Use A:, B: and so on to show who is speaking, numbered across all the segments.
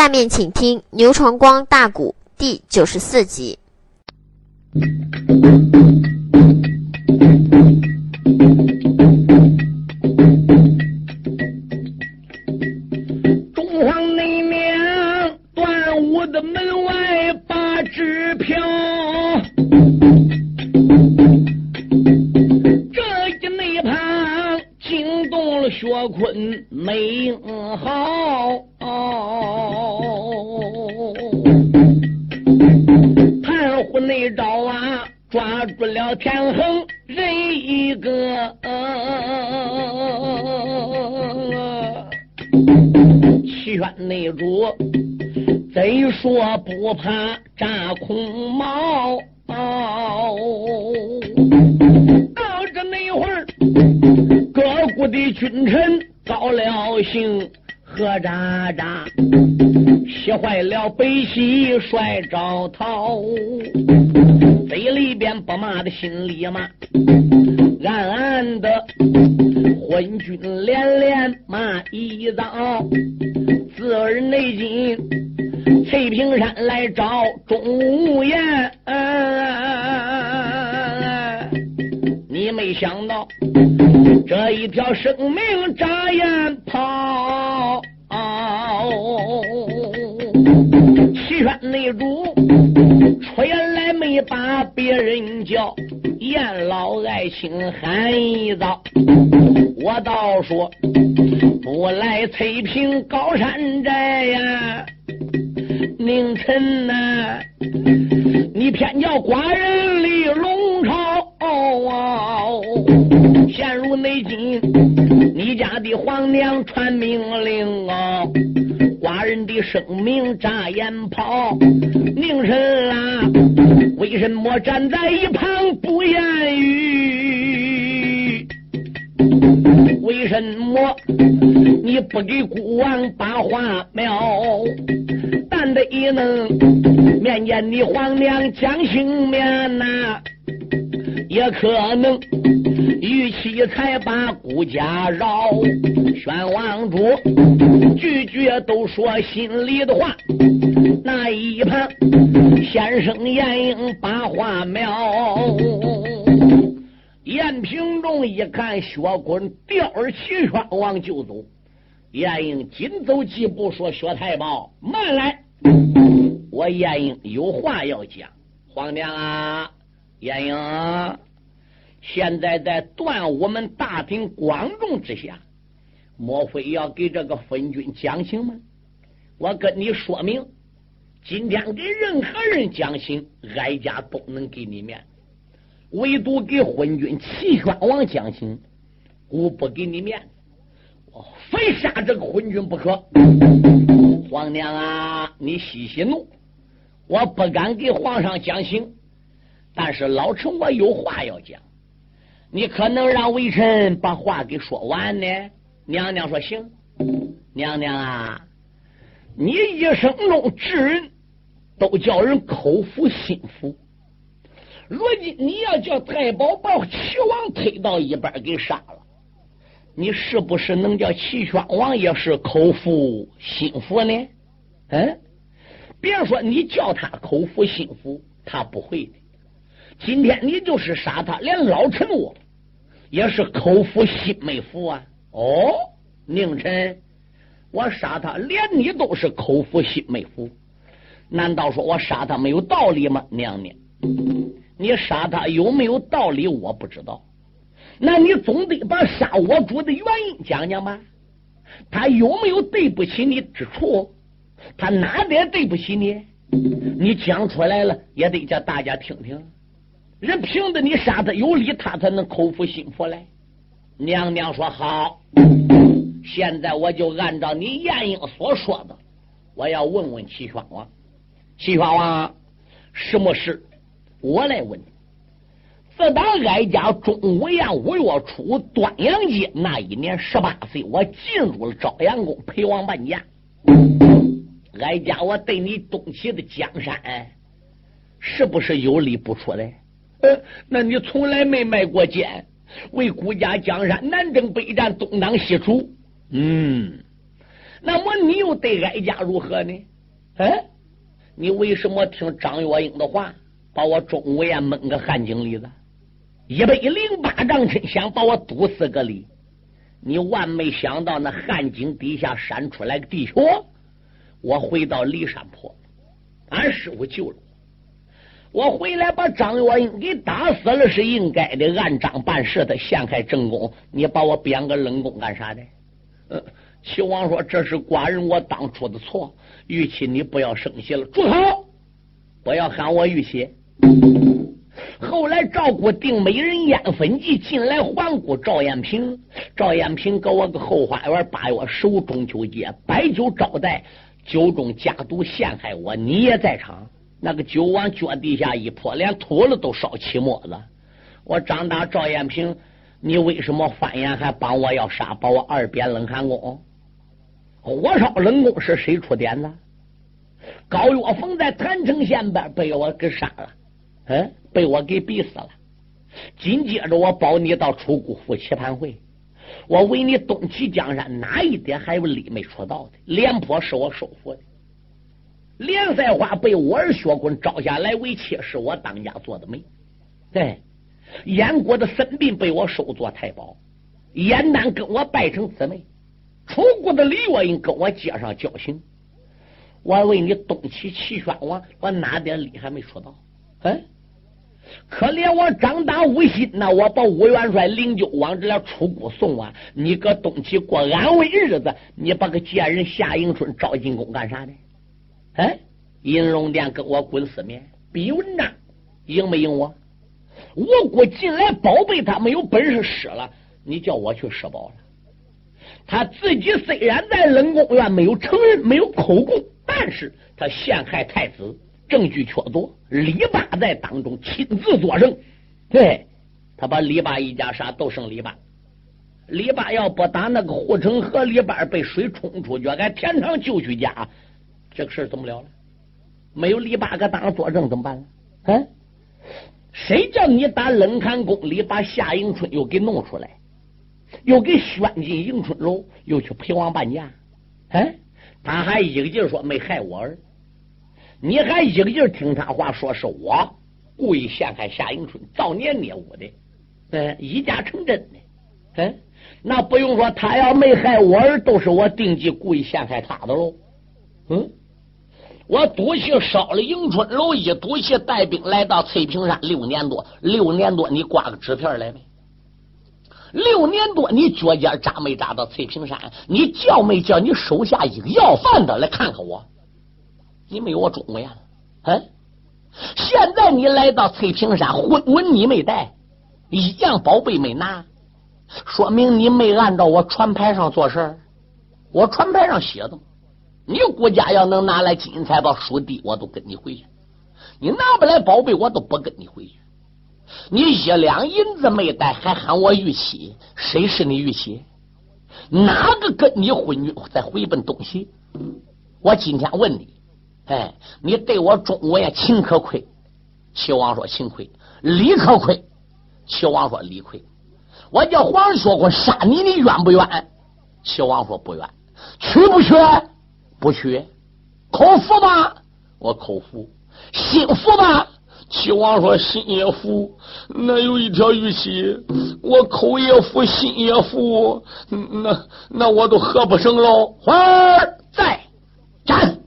A: 下面请听牛传光大鼓第九十四集。
B: 骂，暗暗的。昏君连连骂一遭，自儿内进翠屏山来找钟无艳，你没想到这一条生命眨眼跑，七轩内主出来没把别人叫，燕老爱卿喊一遭。我倒说不来翠屏高山寨呀，宁臣呐，你偏叫寡人立龙朝。现如内今，你家的皇娘传命令啊，寡人的生命眨眼跑。宁臣啊，为什么站在一旁不言语？为什么你不给孤王把话苗？但得一能面见你皇娘讲情面呐，也可能玉妻才把孤家饶。宣王主句句都说心里的话，那一旁先生严英把话苗。燕平仲一看薛坤吊儿齐宣王就走，晏婴紧走几步说：“薛太保，慢来！我晏婴有话要讲。皇娘啊，晏婴，现在在断我们大庭广众之下，莫非要给这个昏君讲情吗？我跟你说明，今天给任何人讲情，哀家都能给你面。”唯独给昏君齐宣王讲情，我不给你面子，我非杀这个昏君不可。皇娘啊，你息息怒，我不敢给皇上讲情，但是老臣我有话要讲，你可能让微臣把话给说完呢？娘娘说行。娘娘啊，你一生中治人都叫人口服心服。如今你要叫太保把齐王推到一边给杀了，你是不是能叫齐宣王也是口服心服呢？嗯，别说你叫他口服心服，他不会的。今天你就是杀他，连老臣我也是口服心没服啊！哦，宁臣，我杀他，连你都是口服心没服，难道说我杀他没有道理吗？娘娘。你杀他有没有道理？我不知道。那你总得把杀我主的原因讲讲吧。他有没有对不起你之处？他哪点对不起你？你讲出来了，也得叫大家听听。人凭着你杀他有理，他才能口服心服来。娘娘说好，现在我就按照你晏婴所说的，我要问问齐宣王。齐宣王，什么事？我来问你，自打哀家中午宴五月初端阳节那一年十八岁，我进入了朝阳宫陪王伴驾。哀家我对你东起的江山，是不是有理不出来？呃，那你从来没卖过剑，为孤家江山南征北战，东挡西除。嗯，那么你又对哀家如何呢？哎，你为什么听张月英的话，把我钟无艳蒙个汉井里子？一百零八丈深，想把我堵死个里？你万没想到，那汉井底下闪出来个地穴，我回到骊山坡，俺师傅救了我，我回来把张月英给打死了是应该的，按章办事的，陷害正宫。你把我贬个冷宫干啥的？嗯，齐王说这是寡人我当初的错，玉妻你不要生气了，住口！不要喊我玉妻。后来赵国定美人烟粉计进来皇姑赵延平，赵延平给我个后花园八月十五中秋节摆酒招待，酒中加毒陷害我，你也在场。那个酒往脚底下一泼，连土了都烧起沫子。我张大赵艳平，你为什么翻眼还帮我要杀，把我二贬冷寒宫？火烧冷宫是谁出点子？高月峰在郯城县边被我给杀了。嗯，被我给逼死了。紧接着，我保你到楚姑府棋盘会，我为你东齐江山哪一点还有力没出到的？廉颇是我收服的，连赛花被我儿薛坤招下来为妾，是我当家做的媒。对，燕国的孙膑被我收做太保，燕丹跟我拜成姊妹，楚国的李月英跟我结上交情。我问你东齐齐宣王，我哪点力还没出到？嗯。可怜我张大无心呐！我把武元帅灵柩往这了出谷送啊！你搁东齐过安稳日子，你把个贱人夏迎春招进宫干啥呢？哎，银龙殿跟我滚死面，比文章赢没赢我？我国进来宝贝，他没有本事使了，你叫我去施宝了。他自己虽然在冷宫院没有承认，没有口供，但是他陷害太子。证据确凿，李八在当中亲自作证，对他把李八一家杀，都剩李八。李八要不打那个护城河里边被水冲出去，俺田常救去家，这个事怎么了？没有李八哥当作证怎么办呢？嗯，谁叫你打冷寒宫里把夏迎春又给弄出来，又给宣进迎春楼，又去陪王伴驾？嗯，他还一个劲说没害我儿。你还一个劲听他话，说是我故意陷害夏迎春，造孽孽物的，嗯，一家成真的，嗯，那不用说，他要没害我儿，都是我定计故意陷害他的喽，嗯，我赌气烧了迎春楼，一赌气带兵来到翠屏山六年多，六年多你挂个纸片来没？六年多你脚尖扎没扎到翠屏山？你叫没叫你手下一个要饭的来看看我？你没有我钟无艳，嗯，现在你来到翠屏山，婚文你没带，一样宝贝没拿，说明你没按照我船牌上做事我船牌上写的，你国家要能拿来金银财宝、书地，我都跟你回去；你拿不来宝贝，我都不跟你回去。你一两银子没带，还喊我玉妻，谁是你玉妻？哪个跟你婚女在回奔东西？我今天问你。哎，你对我忠，我也情可亏？齐王说情亏，理可亏。齐王说理亏。我叫黄说过杀你，你冤不冤？齐王说不冤。去不去？不去。口服吧？我口服。心服吧？齐王说心也服。那有一条玉器，我口也服，心也服，那那我都喝不成了。花儿在斩。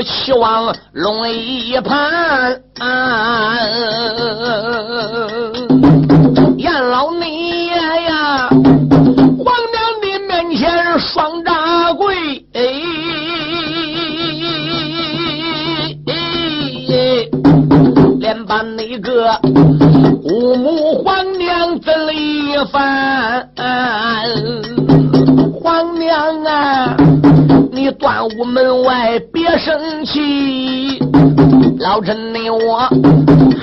B: 了齐王龙一盘，阎老内爷呀，皇娘的面前双扎跪。把那个五母皇娘怎了一番？皇娘啊，你端午门外别生气，老臣你我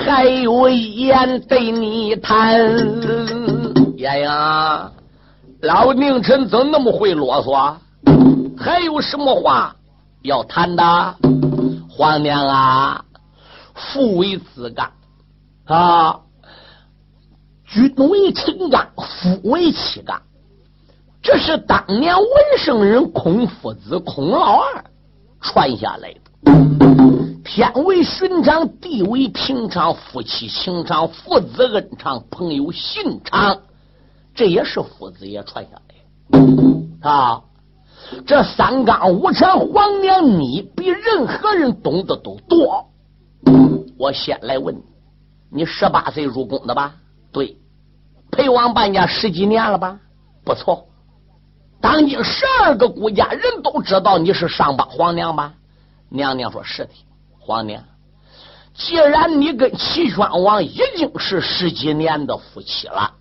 B: 还有一言对你谈。爷呀，老宁臣怎那么会啰嗦？还有什么话要谈的？皇娘啊，父为子纲啊，君为臣纲，父为妻纲。这是当年文圣人孔夫子、孔老二传下来的。天为寻常，地为平常，夫妻情长，父子恩长，朋友信长，这也是夫子爷传下来的啊。这三纲五常，皇娘你比任何人懂得都多。我先来问你，你十八岁入宫的吧？对，陪王伴家十几年了吧？不错。当今十二个国家人都知道你是上邦皇娘吧？娘娘说是的，皇娘。既然你跟齐宣王已经是十几年的夫妻了，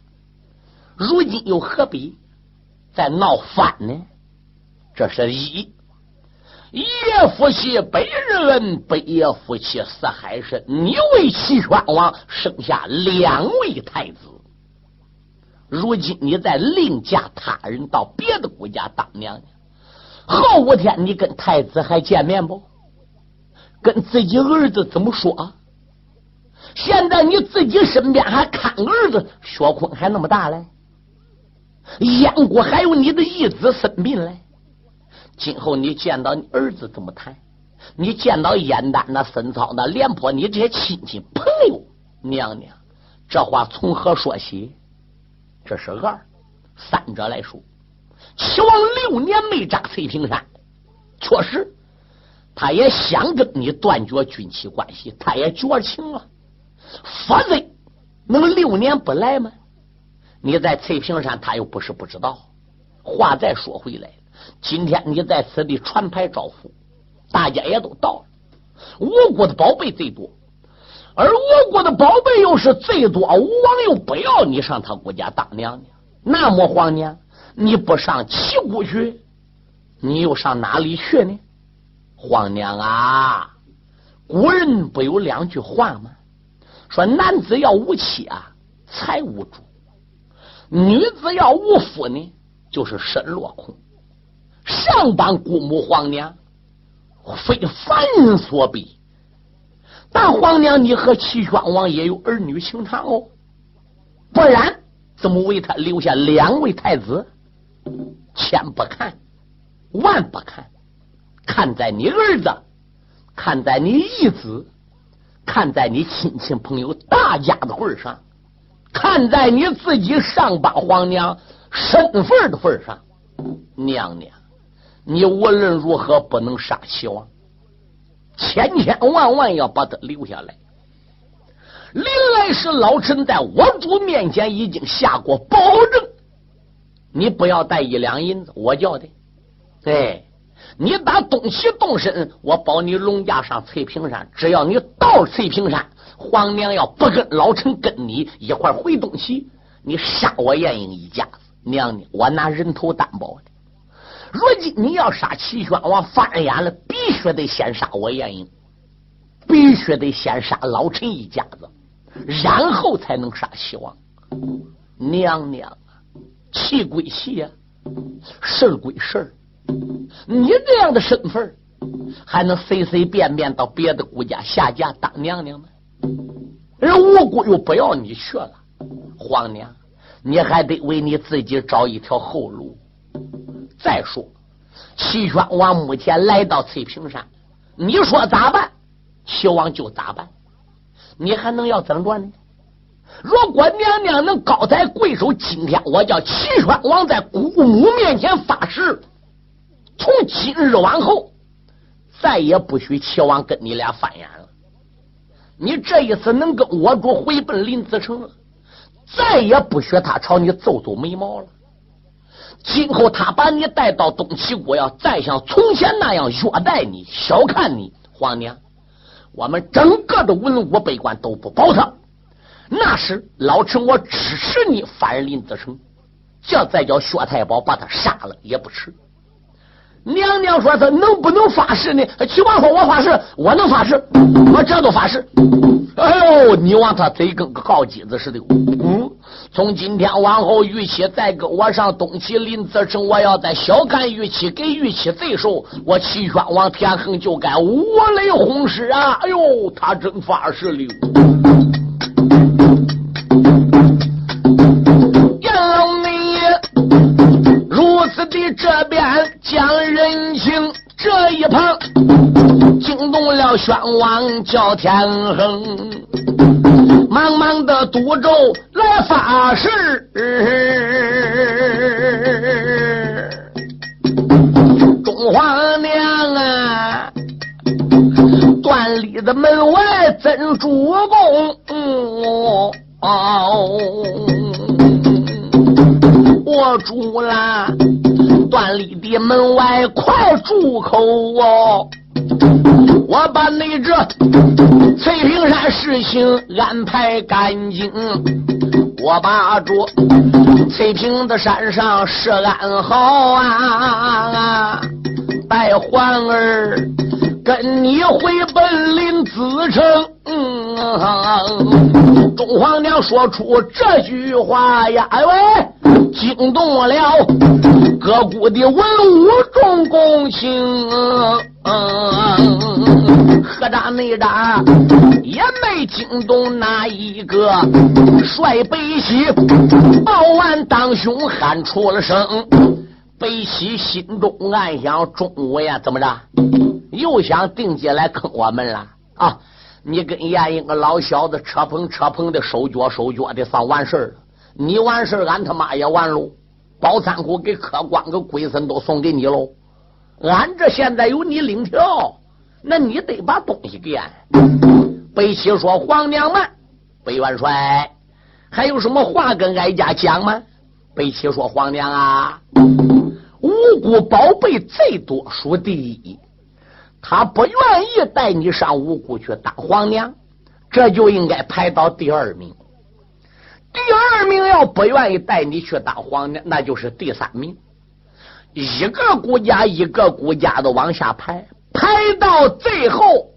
B: 如今又何必再闹翻呢？这是一，一夜夫妻百日恩，百夜夫妻似海深。你为齐宣王生下两位太子。如今你再另嫁他人到别的国家当娘娘，后五天你跟太子还见面不？跟自己儿子怎么说？现在你自己身边还看儿子薛坤还那么大嘞，燕国还有你的义子孙膑嘞。今后你见到你儿子怎么谈？你见到燕丹那孙操那廉颇你这些亲戚朋友，娘娘这话从何说起？这是二，三者来说，齐王六年没扎翠屏山，确实，他也想跟你断绝军戚关系，他也绝情了。否则能六年不来吗？你在翠屏山，他又不是不知道。话再说回来，今天你在此地传牌招呼，大家也都到了。吴国的宝贝最多。而我国的宝贝又是最多，吴王又不要你上他国家当娘娘，那么皇娘你不上齐国去，你又上哪里去呢？皇娘啊，古人不有两句话吗？说男子要无妻啊，财无主；女子要无夫呢，就是身落空。上邦姑母皇娘，非凡人所比。但皇娘，你和齐宣王也有儿女情长哦，不然怎么为他留下两位太子？千不看，万不看，看在你儿子，看在你义子，看在你亲戚朋友大家的份上，看在你自己上榜皇娘身份的份上，娘娘，你无论如何不能杀齐王。千千万万要把他留下来。临来时，老臣在我主面前已经下过保证，你不要带一两银子，我叫的。对，你打东西动身，我保你龙驾上翠屏山。只要你到翠屏山，皇娘要不跟老臣跟你一块回东西，你杀我燕英一家子，娘娘，我拿人头担保的。如今你要杀齐宣王，翻眼了，必须得先杀我晏婴，必须得先杀老陈一家子，然后才能杀齐王。娘娘，气归气啊，事归事儿。你这样的身份，还能随随便便到别的国家下嫁当娘娘吗？人吴国又不要你去了，皇娘，你还得为你自己找一条后路。再说，齐宣王目前来到翠屏山，你说咋办？齐王就咋办？你还能要怎么着呢？如果娘娘能高抬贵手，今天我叫齐宣王在姑母面前发誓，从今日往后再也不许齐王跟你俩翻眼了。你这一次能跟我主回奔临淄城了，再也不许他朝你皱皱眉毛了。今后他把你带到东齐国，要再像从前那样虐待你、小看你，皇娘，我们整个的文武百官都不保他。那时老臣我支持你反林子成，这再叫薛太保把他杀了也不迟。娘娘说他能不能发誓呢？齐王说：“我发誓，我能发誓，我这都发誓。”哎呦，你望他嘴跟个告鸡子似的。嗯，从今天往后，玉妻再跟我上东岐临淄城，我要再小看玉妻，给玉妻贼手，我齐宣王田横就该五雷轰狮啊！哎呦，他真发誓了。这边讲人情，这一旁惊动了宣王叫天横，忙忙的督咒来发誓。中皇娘啊，断里的门外怎主公，我住了。断里的门外快住口哦！我把那这翠屏山事情安排干净，我把这翠屏的山上设安好啊！带环儿跟你回本领子城。中皇娘说出这句话呀，哎喂，惊动了各国的文武众公卿，何大内大也没惊动那一个帅北西，报完当兄喊出了声，北西心中暗想：中午呀，怎么着？又想定计来坑我们了啊！你跟燕英个老小子扯棚扯棚的手脚手脚的，算完事儿了。你完事儿，俺他妈也完喽。包仓库给客官个龟孙都送给你喽。俺这现在有你领条，那你得把东西给俺。北齐说：“皇娘们，北元帅还有什么话跟哀家讲吗？”北齐说：“皇娘啊，无辜宝贝最多数第一。”他不愿意带你上五谷去当皇娘，这就应该排到第二名。第二名要不愿意带你去当皇娘，那就是第三名。一个国家一个国家的往下排，排到最后，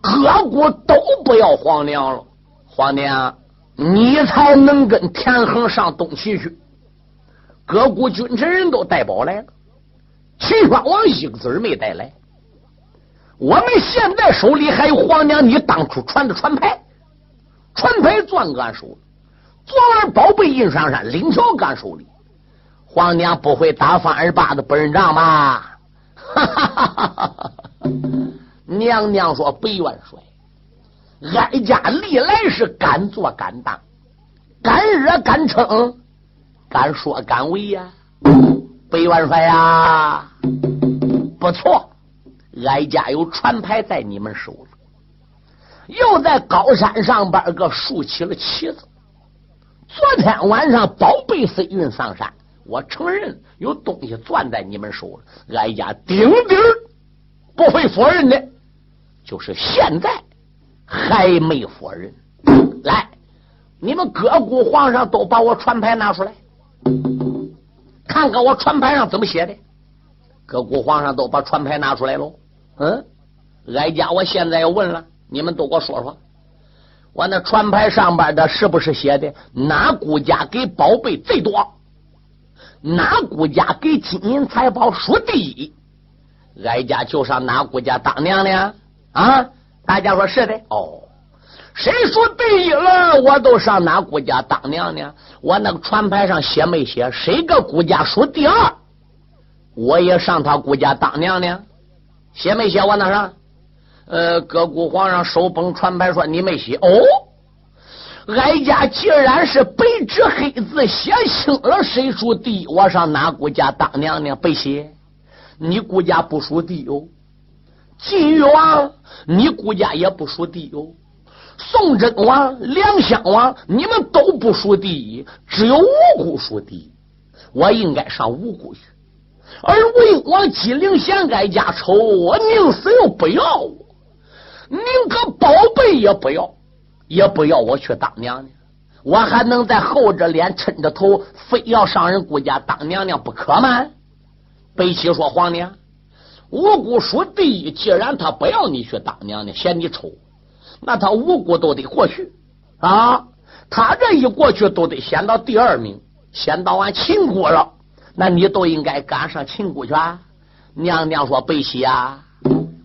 B: 各国都不要皇娘了。皇娘，你才能跟田横上东岐去。各国君臣人都带宝来了，齐宣王一个子儿没带来。我们现在手里还有皇娘你当初传的传牌，传牌攥俺手里，昨晚宝贝印上山领条俺手里，皇娘不会打翻二八的不认账吧？哈哈哈哈哈！娘娘说：“北元帅，哀家历来是敢做敢当，敢惹敢称，敢说敢为呀。北元帅呀，不错。”哀家有船牌在你们手里，又在高山上边个竖起了旗子。昨天晚上宝贝飞运上山，我承认有东西攥在你们手里。哀家顶顶不会否认的，就是现在还没否认。来，你们各国皇上都把我船牌拿出来，看看我船牌上怎么写的。各国皇上都把船牌拿出来喽。嗯，哀家我现在要问了，你们都给我说说，我那船牌上边的是不是写的哪国家给宝贝最多，哪国家给金银财宝数第一？哀家就上哪国家当娘娘啊？大家说是的哦，谁说第一了，我都上哪国家当娘娘。我那个船牌上写没写？谁个国家数第二，我也上他国家当娘娘。写没写我那上？呃，各国皇上手捧传牌说你没写哦。哀家既然是白纸黑字写清了谁属地，我上哪国家当娘娘？不写，你国家不属地哦。晋玉王，你国家也不属地哦。宋真王、梁襄王，你们都不属第一，只有五国属第一。我应该上五国去。而魏国姬陵贤哀家丑，我宁死又不要我，宁可宝贝也不要，也不要我去当娘娘，我还能在厚着脸抻着头，非要上人顾家当娘娘不可吗？北齐说：“皇娘，五姑属第一，既然他不要你去当娘娘，嫌你丑，那他五姑都得过去啊。他这一过去，都得先到第二名，先到俺秦国了。那你都应该赶上秦姑去。”娘娘说：“北齐啊，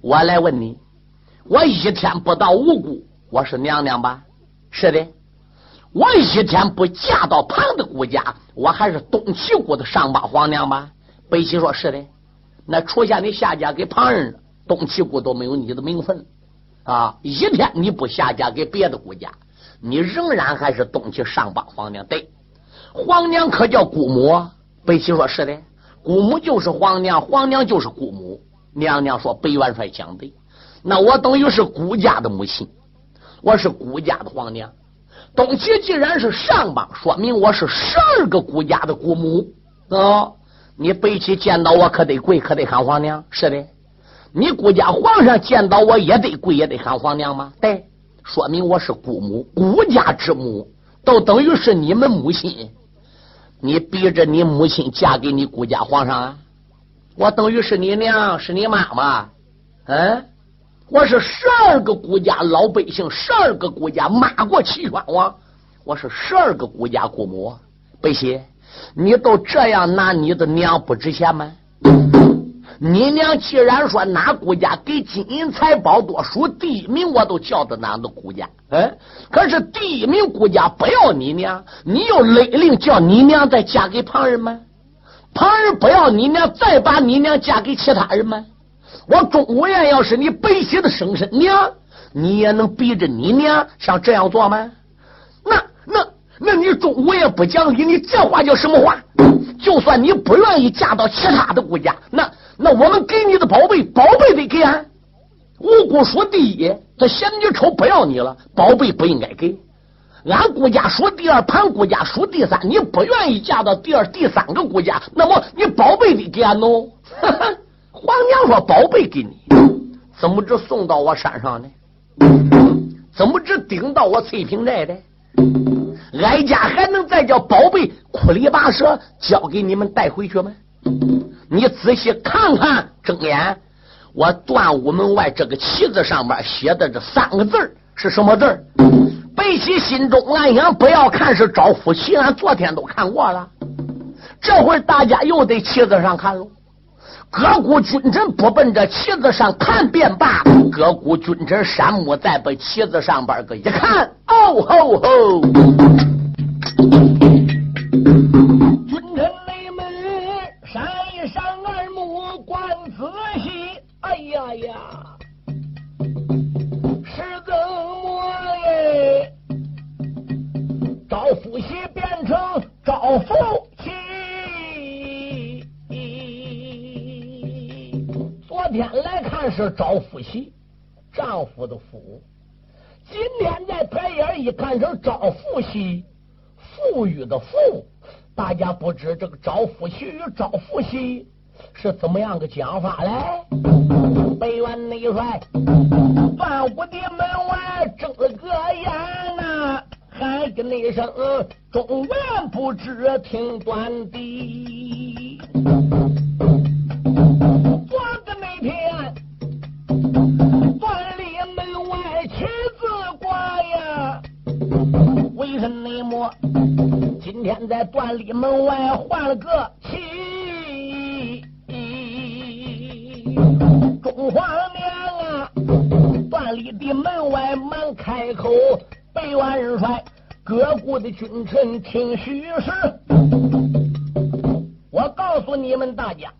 B: 我来问你，我一天不到五姑，我是娘娘吧？是的。我一天不嫁到旁的姑家，我还是东齐国的上邦皇娘吧？”北齐说：“是的，那除下你下嫁给旁人，东齐国都没有你的名分啊！一天你不下嫁给别的国家，你仍然还是东齐上邦皇娘。对，皇娘可叫姑母？北齐说：是的，姑母就是皇娘，皇娘就是姑母。娘娘说：北元帅讲对，那我等于是孤家的母亲，我是孤家的皇娘。东齐既然是上邦，说明我是十二个国家的姑母啊！”你北齐见到我可得跪，可得喊皇娘。是的，你姑家皇上见到我也得跪，也得喊皇娘吗？对，说明我是姑母，姑家之母，都等于是你们母亲。你逼着你母亲嫁给你顾家皇上啊？我等于是你娘，是你妈妈。嗯，我是十二个国家老百姓，十二个国家骂过齐宣王，我是十二个国家姑母，北齐。你都这样拿你的娘不值钱吗？你娘既然说哪国家给金银财宝多，数第一名，我都叫的哪的国家。哎，可是第一名国家不要你娘，你又勒令叫你娘再嫁给旁人吗？旁人不要你娘，再把你娘嫁给其他人吗？我钟无艳要是你北齐的生身娘，你也能逼着你娘像这样做吗？那那。那你中午也不讲理，你这话叫什么话？就算你不愿意嫁到其他的国家，那那我们给你的宝贝，宝贝得给俺。五姑说第一，他嫌你丑不要你了，宝贝不应该给。俺姑家说第二，盘姑家说第三，你不愿意嫁到第二、第三个国家，那么你宝贝得给俺弄。皇娘说宝贝给你，怎么只送到我山上呢？怎么只顶到我翠屏寨的？哀家还能再叫宝贝苦里拔舌交给你们带回去吗？你仔细看看，睁眼，我断武门外这个旗子上面写的这三个字是什么字北齐心中暗想：不要看是招夫旗，俺昨天都看过了，这会儿大家又得旗子上看喽。各国君臣不奔这旗子上看便罢，各国君臣山木再把旗子上边个一看，哦吼吼！
C: 家不知这个招夫喜与招夫喜是怎么样个讲法嘞？北元内帅万武的门外睁了个眼呐，喊个那声中原不知听断的。断里门外旗子挂呀，为什么？今天在段里门外换了个旗，中皇娘啊！段里的门外忙开口，百万人帅，各国的君臣听虚实。我告诉你们大家。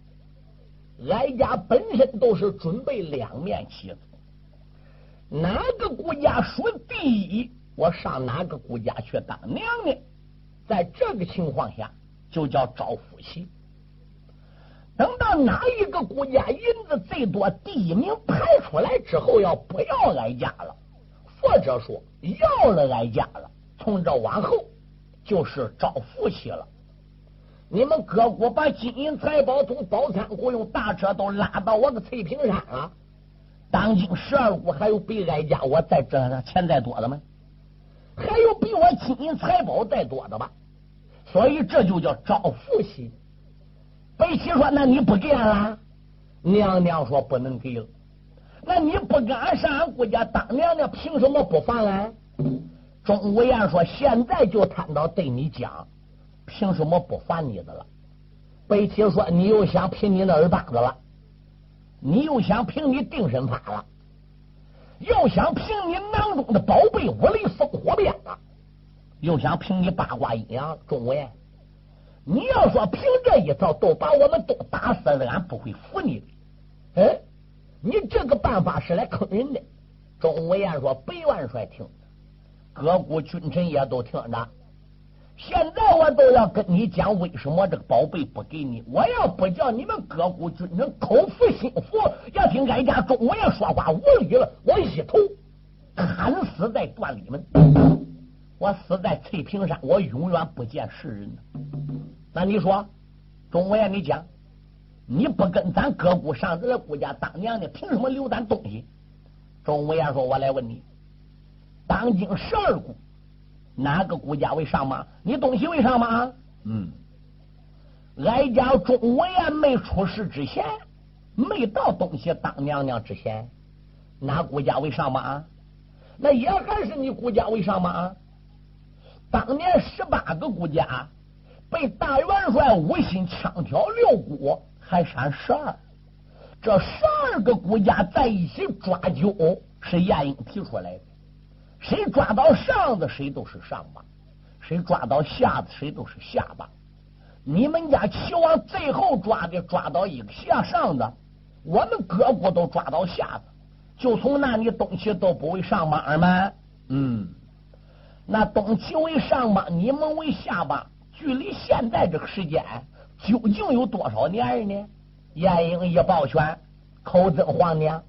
C: 哀家本身都是准备两面旗子，哪个国家说第一，我上哪个国家去当娘娘。在这个情况下，就叫招夫喜。等到哪一个国家银子最多，第一名排出来之后，要不要哀家了？或者说要了哀家了，从这往后就是招夫喜了。你们各国把金银财宝从宝仓库用大车都拉到我个翠屏山了。当今十二国还有比哀家我在这钱再多的吗？还有比我金银财宝再多的吧？所以这就叫招福喜。
B: 北齐说：“那你不给俺了？”娘娘说：“不能给了。”那你不敢上俺姑家当娘娘，凭什么不放俺？钟无艳说：“现在就摊到对你讲，凭什么不烦你的了？”北齐说：“你又想凭你那耳巴子了？你又想凭你定身法了？又想凭你囊中的宝贝五雷烽火鞭了？又想凭你八卦阴阳？钟无艳，你要说凭这一招，都把我们都打死了，俺不会服你的。嗯，你这个办法是来坑人的。”钟无艳说：“北元帅听着。”各国君臣也都听着，现在我都要跟你讲，为什么这个宝贝不给你？我要不叫你们各国军人口服心服，要听俺家钟无艳说话无理了，我一头砍死在断里门，我死在翠屏山，我永远不见世人。那你说，钟无艳，你讲，你不跟咱各国上这个顾家当娘的，凭什么留咱东西？钟无艳说：“我来问你。”当今十二股，哪个国家为上马？你东西为上马？嗯，哀家钟无艳没出世之前，没到东西当娘娘之前，哪国家为上马？那也还是你国家为上马。当年十八个国家被大元帅五心枪挑六国，还剩十二，这十二个国家在一起抓阄，是晏婴提出来的。谁抓到上子，谁都是上把；谁抓到下子，谁都是下把。你们家齐王最后抓的，抓到一个下上子，我们各国都抓到下子，就从那里东西都不为上把吗？嗯，那东齐为上把，你们为下把，距离现在这个时间究竟有多少年呢？晏婴一抱拳，口尊皇娘。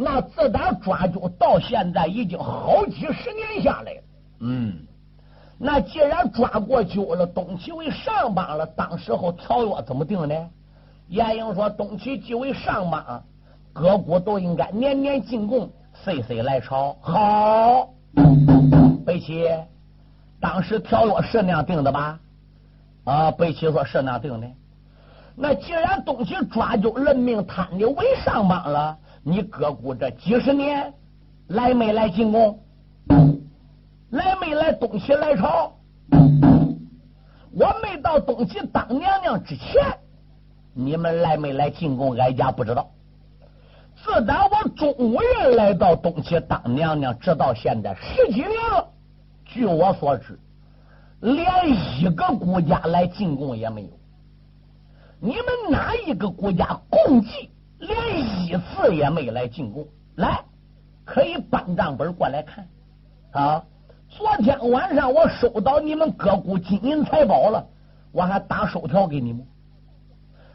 B: 那自打抓阄到现在，已经好几十年下来了。嗯，那既然抓过阄了，东齐为上邦了，当时候条约怎么定呢？晏婴说：“东齐即为上邦，各国都应该年年进贡，岁岁来朝。”好，北齐，当时条约是那样定的吧？啊，北齐说是那样定的。那既然东齐抓阄任命他的为上邦了。你哥姑这几十年来没来进贡？来没来东齐来朝？我没到东齐当娘娘之前，你们来没来进贡？哀家不知道。自打我中午月来到东齐当娘娘，直到现在十几年了。据我所知，连一个国家来进贡也没有。你们哪一个国家共济？连一次也没来进贡，来可以搬账本过来看啊！昨天晚上我收到你们各国金银财宝了，我还打收条给你们。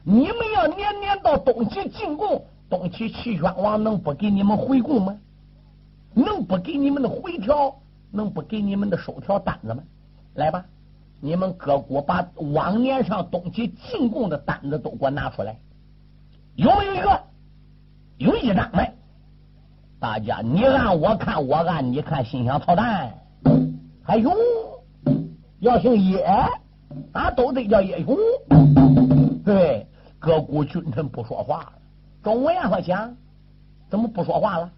B: 你们要年年到东齐进贡，东齐齐宣王能不给你们回贡吗？能不给你们的回条？能不给你们的收条单子吗？来吧，你们各国把往年上东齐进贡的单子都给我拿出来。有没有一个？有一张没？大家你按我看，我按你看，心想操蛋。还有，要姓叶，俺都得叫叶勇。对，各国君臣不说话了。钟无艳和想，怎么不说话了？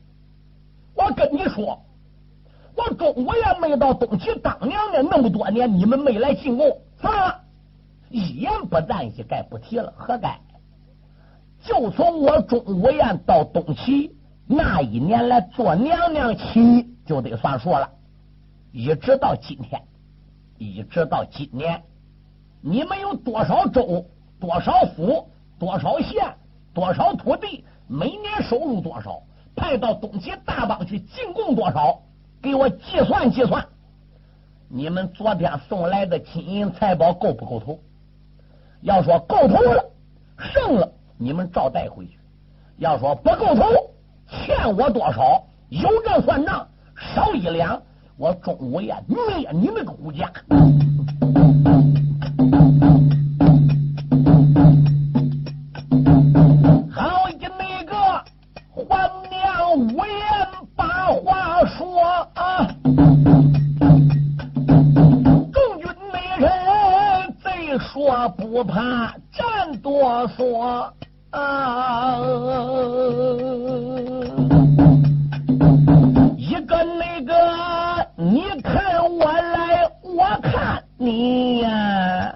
B: 我跟你说，我钟无艳没到东齐当娘的那么多年，你们没来进贡，算了，一言不赞，一概不提了，何该？就从我钟无艳到东齐那一年来做娘娘起，就得算数了。一直到今天，一直到今年，你们有多少州、多少府、多少县、多少土地，每年收入多少，派到东齐大邦去进贡多少，给我计算计算。你们昨天送来的金银财宝够不够头？要说够头了，剩了。你们照带回去。要说不够头，欠我多少，有账算账，少一两，我钟无艳灭你那个国家。好一那个皇娘无言把话说啊！众军美人，贼说不怕战多。气啊，一个那个，你看我来，我看你呀，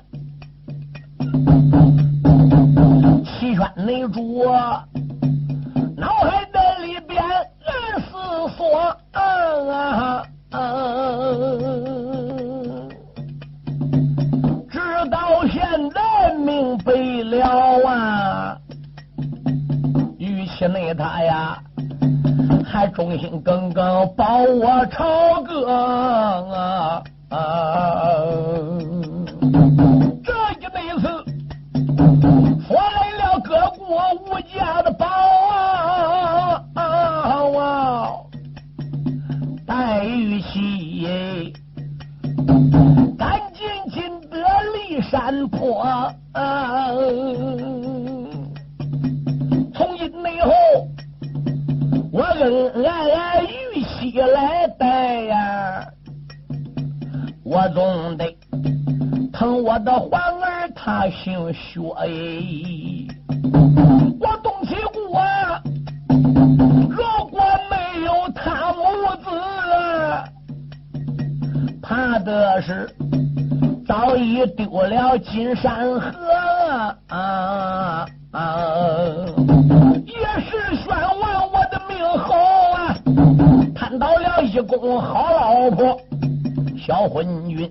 B: 齐宣那主。忠心耿耿保我朝歌啊！的是早已丢了金山河啊！也是宣王我的命好啊，贪到了一公好老婆，小昏君，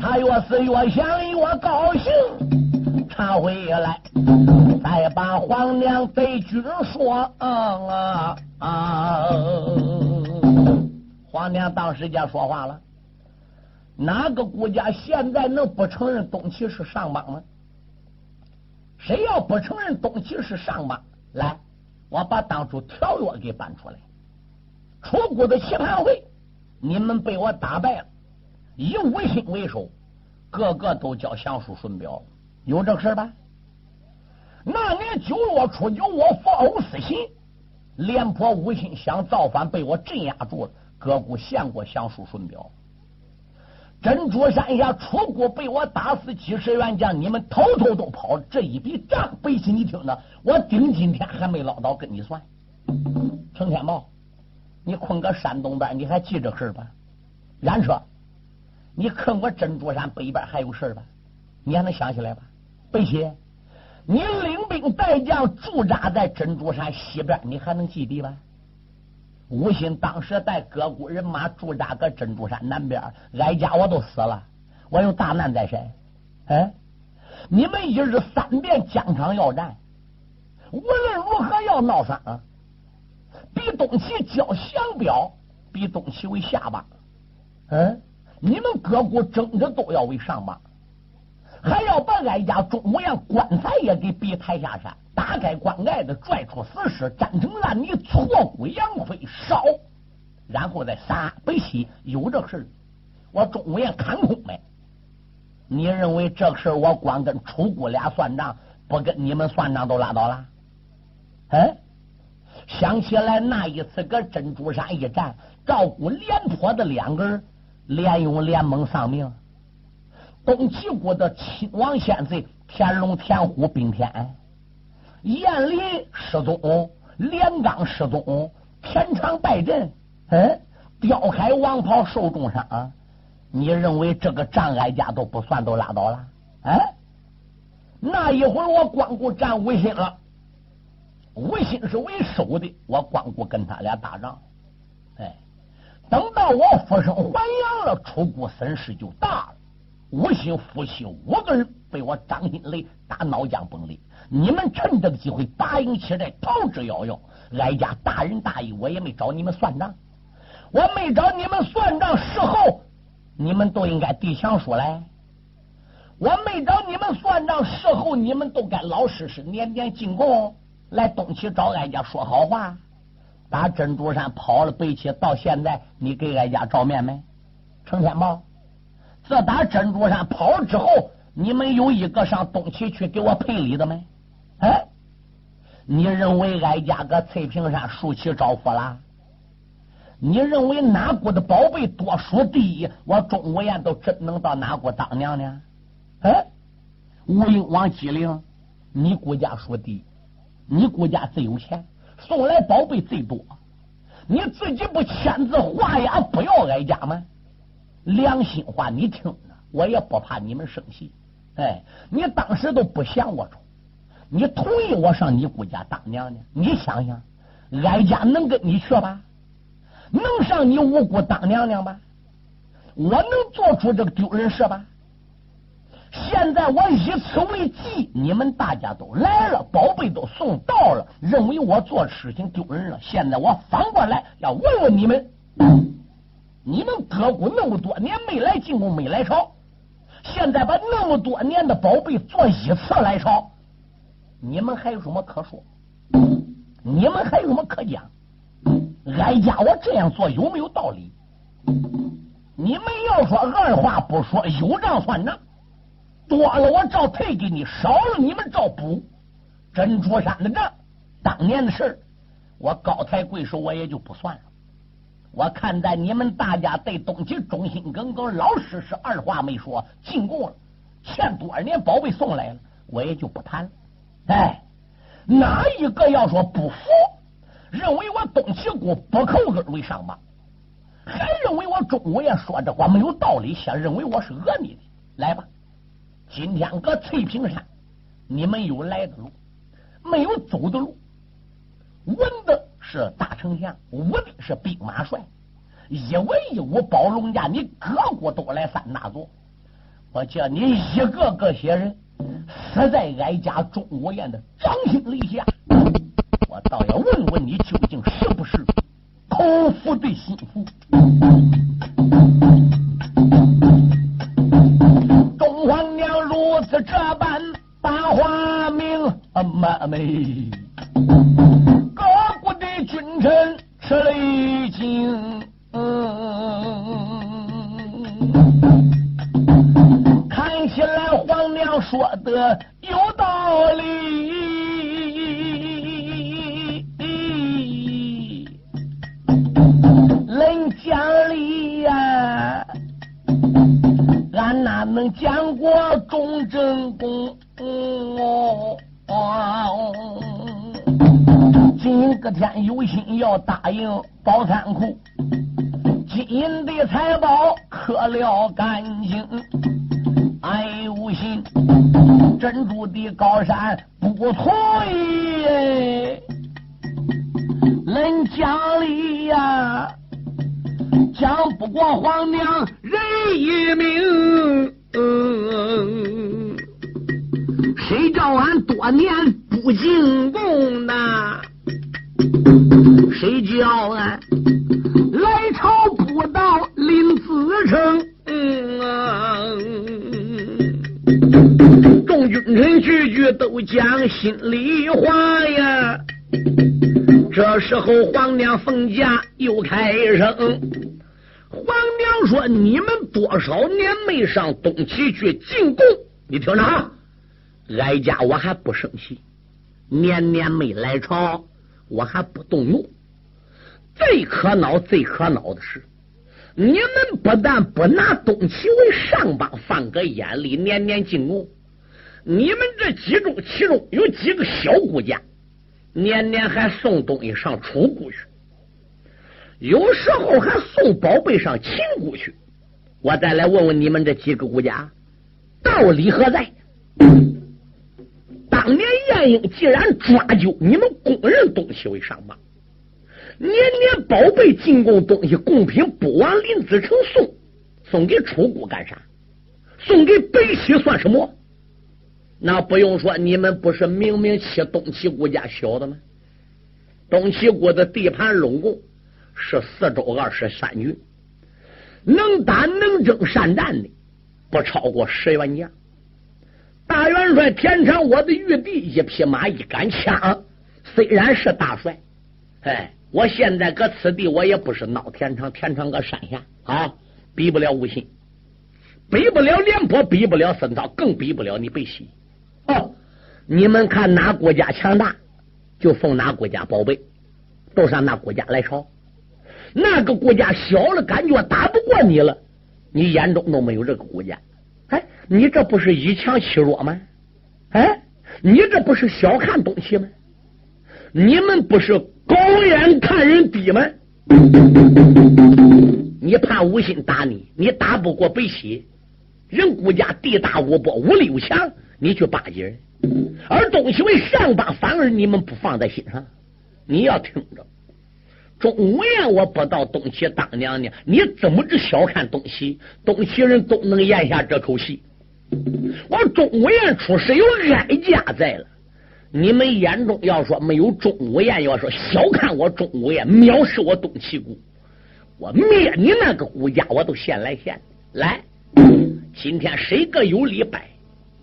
B: 他越是越想越高兴，查回来再把皇娘对君说啊啊！皇娘当时间说话了，哪个国家现在能不承认东齐是上邦呢？谁要不承认东齐是上邦，来，我把当初条约给搬出来。楚国的棋盘会，你们被我打败了，以吴兴为首，个个都交降书顺表，有这事吧？那年九月初九，我发欧私信，廉颇、吴兴想造反，被我镇压住了，各国献过降书顺表。珍珠山下楚国被我打死几十员将，你们偷偷都跑。这一笔账，背起你听着，我顶今天还没捞到跟你算。程天宝，你困个山东边，你还记这事吧？然车，你看我珍珠山北边还有事吧？你还能想起来吧？北起，你领兵带将驻扎在珍珠山西边，你还能记得吧？吴兴当时带各国人马驻扎搁珍珠山南边，哀家我都死了，我有大难在身。哎，你们一日三遍疆场要战，无论如何要闹上，比东齐交降表，比东齐为下吧。嗯，你们各国争着都要为上吧，还要把哀家钟无艳棺材也给逼抬下山。打开棺盖子，拽出死尸，粘成烂泥，挫骨扬灰烧，然后再撒北西。有这事我钟无艳看空没？你认为这事我光跟楚国俩算账，不跟你们算账都拉倒了？嗯，想起来那一次搁珍珠山一战，赵谷、廉颇的两个人连勇连猛丧命，东齐国的亲王先贼田龙、田虎、兵天。燕林失踪，连刚失踪，田常败阵，嗯，刁开王袍受重伤。你认为这个障碍家都不算都拉倒了？哎，那一会我光顾战吴心了，吴兴是为首的，我光顾跟他俩打仗。哎，等到我复生还阳了，出国损失就大了。吴兴夫妻五个人被我张金雷打脑浆崩裂。你们趁这个机会打赢起来，逃之夭夭。哀家大仁大义，我也没找你们算账，我没找你们算账。事后你们都应该递降书来，我没找你们算账。事后你们都该老实实年年进贡，来东齐找哀家说好话。打珍珠山跑了北齐，到现在你给哀家照面没？程天宝，自打珍珠山跑之后，你们有一个上东齐去给我赔礼的没？哎，你认为哀家搁翠屏山竖起招呼了？你认为哪国的宝贝多数第一？我钟无艳都真能到哪国当娘呢？哎，吴英王姬陵，你国家属第一，你国家最有钱，送来宝贝最多，你自己不签字画押不要哀家吗？良心话，你听着，我也不怕你们生气。哎，你当时都不想我出。你同意我上你姑家当娘娘？你想想，哀家能跟你去吧？能上你五姑当娘娘吧？我能做出这个丢人事吧？现在我以此为计，你们大家都来了，宝贝都送到了，认为我做事情丢人了。现在我反过来要问问你们：你们哥姑那么多年没来进攻，没来朝，现在把那么多年的宝贝做一次来朝，你们还有什么可说？你们还有什么可讲？哀家我这样做有没有道理？你们要说二话不说，有账算账，多了我照退给你，少了你们照补。珍珠山的账，当年的事我高抬贵手我也就不算了。我看在你们大家对东西忠心耿耿，老实实，二话没说进贡了，欠多少年宝贝送来了，我也就不谈了。哎，哪一个要说不服？认为我东齐国不扣根为上吧，还认为我钟无艳说这话没有道理，先认为我是讹你的。来吧，今天搁翠屏山，你们有来的路，没有走的路。文的是大丞相，武的是兵马帅，一文一武保龙家，你各国都来三大座。我叫你一个个些人死在哀家钟无艳的掌心里下。我倒要问问你，究竟是不是口腹对心腹？东皇娘如此这般把话明，妈妹，君臣吃了一惊。看起来皇娘说的有道理。讲理呀，俺哪能讲过忠贞公？今个天有心要答应宝仓库，金银的财宝可了干净。俺无心珍珠的高山不同意，恁讲理呀。讲不过皇娘人一命，嗯谁叫俺多年不进贡呐？谁叫俺来朝不到临子城？嗯啊众君臣句句都讲心里话呀。这时候皇娘凤驾又开声。皇娘说：“你们多少年没上东岐去进贡？你听着啊，哀家我还不生气。年年没来朝，我还不动怒。最可恼、最可恼的是，你们不但不拿东岐为上邦放个眼里，年年进贡，你们这几中其中有几个小国家，年年还送东西上楚国去。”有时候还送宝贝上秦国去，我再来问问你们这几个国家道理何在？当年晏婴既然抓阄你们公认东西为上邦，年年宝贝进贡东西贡品不往林子城送，送给楚国干啥？送给北齐算什么？那不用说，你们不是明明欺东齐国家小的吗？东齐国的地盘拢共。是四州二十三郡，能打能征善战的不超过十万将。大元帅田常，我的玉帝一匹马一杆枪，虽然是大帅，哎，我现在搁此地，我也不是闹田常，田常搁山下啊，比不了吴信，比不了廉颇，比不了孙操，更比不了你北西。哦，你们看哪国家强大，就奉哪国家宝贝，都上哪国家来朝。那个国家小了，感觉打不过你了，你眼中都没有这个国家。你这不是以强欺弱吗？哎，你这不是小看东西吗？你们不是狗眼看人低吗？你怕吴心打你，你打不过北齐，人顾家地大物博，武力又强，你去巴结人。而东西为上邦，反而你们不放在心上。你要听着。钟无艳，我不到东齐当娘娘，你怎么只小看东西？东齐人都能咽下这口气。我钟无艳出事有哀家在了，你们眼中要说没有钟无艳，要说小看我钟无艳，藐视我东齐国，我灭你那个国家，我都先来先来。今天谁个有礼拜，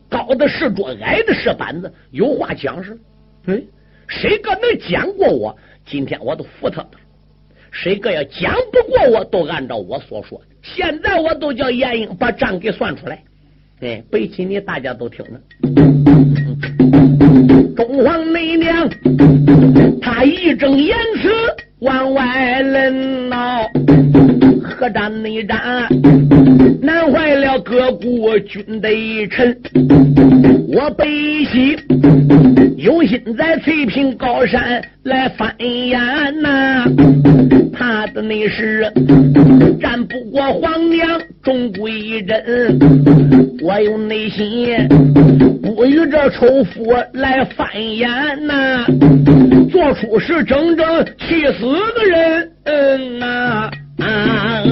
B: 高的是桌，矮的是板子，有话讲是。嗯，谁个能讲过我，今天我都服他。谁个要讲不过我，都按照我所说。现在我都叫晏婴把账给算出来。哎，背起你，大家都听了。中皇内娘，他义正言辞往外论闹，何战内战，难坏了各国军队臣。我北西有心在翠屏高山来翻眼呐，怕的那是战不过皇娘钟贵人，我有内心不与这仇富来翻眼呐，做出是整整气死个人嗯呐。啊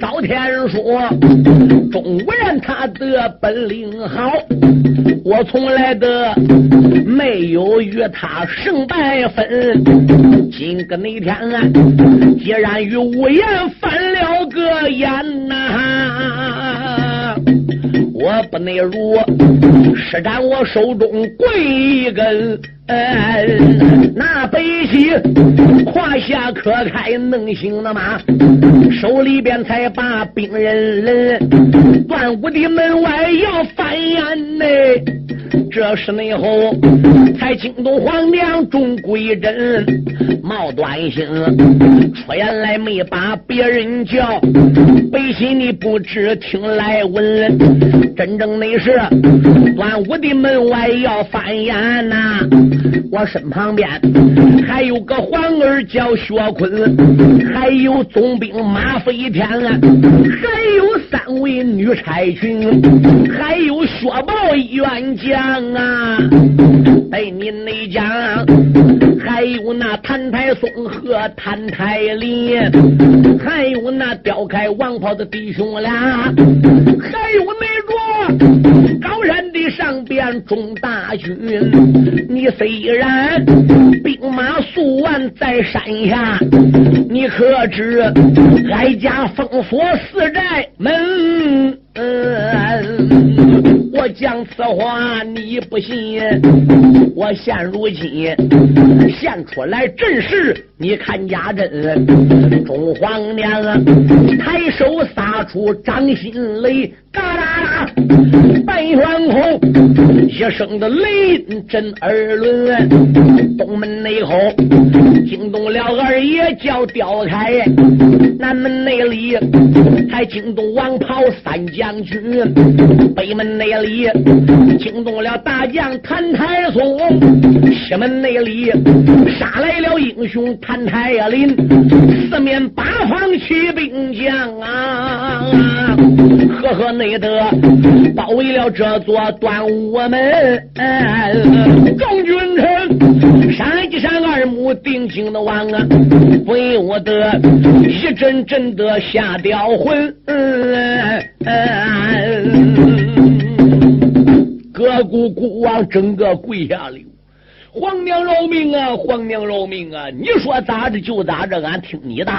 B: 赵天说，钟无艳他的本领好，我从来的没有与他胜败分。今个那天啊，既然与无言翻了个眼呐，我不能如施展我手中贵根。那北西胯下可开能行的马，手里边才把兵人人，断武的门外要翻眼呢。这是内后才惊动皇娘钟贵人，冒端星出言来没把别人叫，北西你不知听来闻，真正那是端武的门外要翻眼呐。我身旁边还有个皇儿叫薛坤，还有总兵马飞天，还有三位女差群，还有薛宝一员将啊！哎你那讲，还有那谭太松和谭太林，还有那雕开王袍的弟兄俩，还有那高山的上边中大军，你虽然。然兵马数万在山下，你可知哀家封锁四寨门？我讲此话你不信，我现如今现出来阵势，你看家阵。中皇娘啊，抬手撒出掌心雷，嘎啦啦，半悬空，一声的雷震耳轮。东门内吼惊动了二爷叫刁开，南门内里还惊动王袍三将将军，北门内里惊动了大将谭太松，西门内里杀来了英雄谭太林，四面八方起兵将啊，赫赫内德包围了这座端午门，众君臣杀定睛的望啊，不由得一阵阵的吓掉魂。各国国王整个跪下了，皇娘饶命啊！皇娘饶命啊！你说咋着就咋着，俺听你的。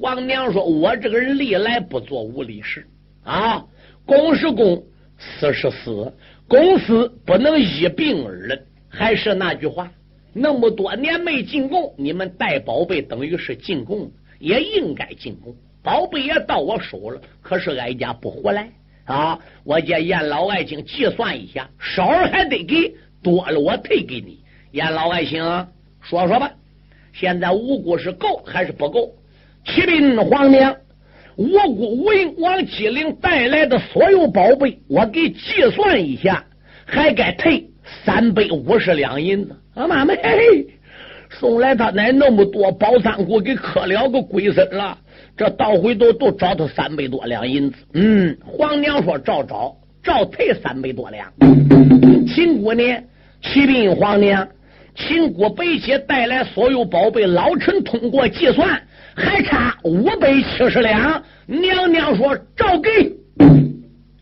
B: 皇娘说：“我这个人历来不做无理事啊，公是公，私是私，公私不能一并而论。还是那句话，那么多年没进贡，你们带宝贝等于是进贡，也应该进贡。宝贝也到我手了，可是哀家不回来。”啊！我叫严老爱卿计算一下，少了还得给，多了我退给你。严老爱卿，说说吧，现在五谷是够还是不够？启禀皇娘，五谷吴英王吉灵带来的所有宝贝，我给计算一下，还该退三百五十两银子。啊妈们，送来他奶那么多宝仓库，给磕了个龟孙了。这到回头都找他三百多两银子，嗯，皇娘说照找，照退三百多两。秦国呢，启禀皇娘，秦国北姐带来所有宝贝，老臣通过计算，还差五百七十两。娘娘说照给。